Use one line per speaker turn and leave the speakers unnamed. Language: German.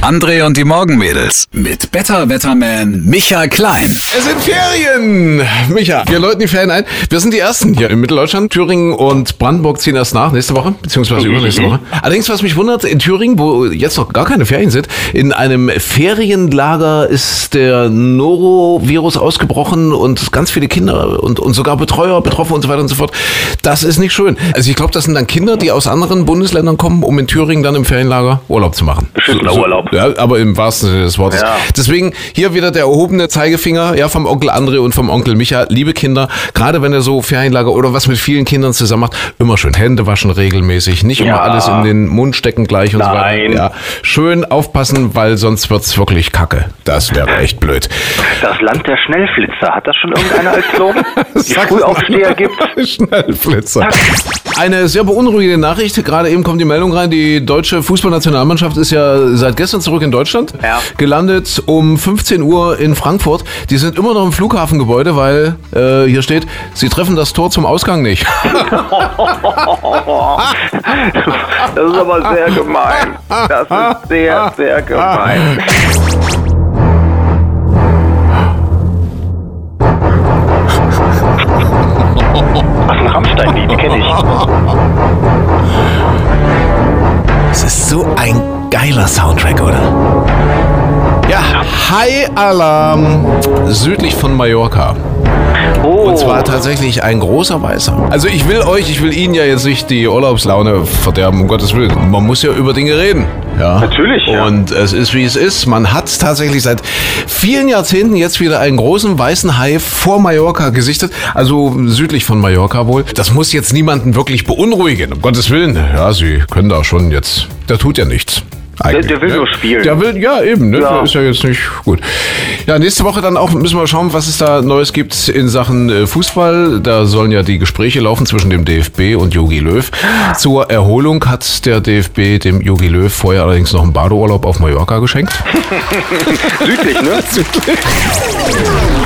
André und die Morgenmädels mit Better Wetterman Michael Klein.
Es sind Ferien! Micha, wir läuten die Ferien ein. Wir sind die Ersten hier in Mitteldeutschland. Thüringen und Brandenburg ziehen erst nach, nächste Woche, beziehungsweise übernächste Woche. Allerdings, was mich wundert, in Thüringen, wo jetzt noch gar keine Ferien sind, in einem Ferienlager ist der Norovirus ausgebrochen und ganz viele Kinder und, und sogar Betreuer betroffen und so weiter und so fort. Das ist nicht schön. Also ich glaube, das sind dann Kinder, die aus anderen Bundesländern kommen, um in Thüringen dann im Ferienlager Urlaub zu machen.
Beschissener
So- so-
Urlaub.
Ja, aber im wahrsten Sinne des Wortes.
Ja.
Deswegen hier wieder der erhobene Zeigefinger ja, vom Onkel André und vom Onkel Micha. Liebe Kinder, gerade wenn ihr so Ferienlager oder was mit vielen Kindern zusammen macht, immer schön Hände waschen regelmäßig, nicht immer
Ja.
alles in den Mund stecken gleich und so
Nein.
weiter. Ja, schön aufpassen, weil sonst wird's wirklich kacke. Das wäre echt blöd.
Das Land der Schnellflitzer. Hat das schon irgendeiner als Slogan? Die Frühaufsteher gibt?
Schnellflitzer. Eine sehr beunruhigende Nachricht. Gerade eben kommt die Meldung rein, die deutsche Fußballnationalmannschaft ist ja seit gestern zurück in Deutschland.
Ja.
Gelandet um 15 Uhr in Frankfurt. Die sind immer noch im Flughafengebäude, weil äh, hier steht, sie treffen das Tor zum Ausgang nicht.
Das ist aber sehr gemein. Das ist sehr, sehr gemein. Ach, ein Rammstein-Lied, kenne ich.
Geiler Soundtrack, oder? Ja, High Alarm südlich von Mallorca.
Oh,
Und zwar tatsächlich ein großer Weißer. Also ich will euch, ich will Ihnen ja jetzt nicht die Urlaubslaune verderben, um Gottes Willen. Man muss ja über Dinge reden. Ja.
Natürlich, ja.
Und es ist wie es ist. Man hat tatsächlich seit vielen Jahrzehnten jetzt wieder einen großen weißen Hai vor Mallorca gesichtet. Also südlich von Mallorca wohl. Das muss jetzt niemanden wirklich beunruhigen, um Gottes Willen. Ja, Sie können da schon jetzt. Der tut ja nichts. Eigentlich,
der will
ne?
nur spielen.
Der will, ja, eben, ne?
Ja.
Ist ja jetzt nicht gut. Ja, nächste Woche dann auch müssen wir schauen, was es da Neues gibt in Sachen äh, Fußball. Da sollen ja die Gespräche laufen zwischen dem DFB und Jogi Löw. Zur Erholung hat der DFB dem Jogi Löw vorher allerdings noch einen Badeurlaub auf Mallorca geschenkt.
südlich, ne?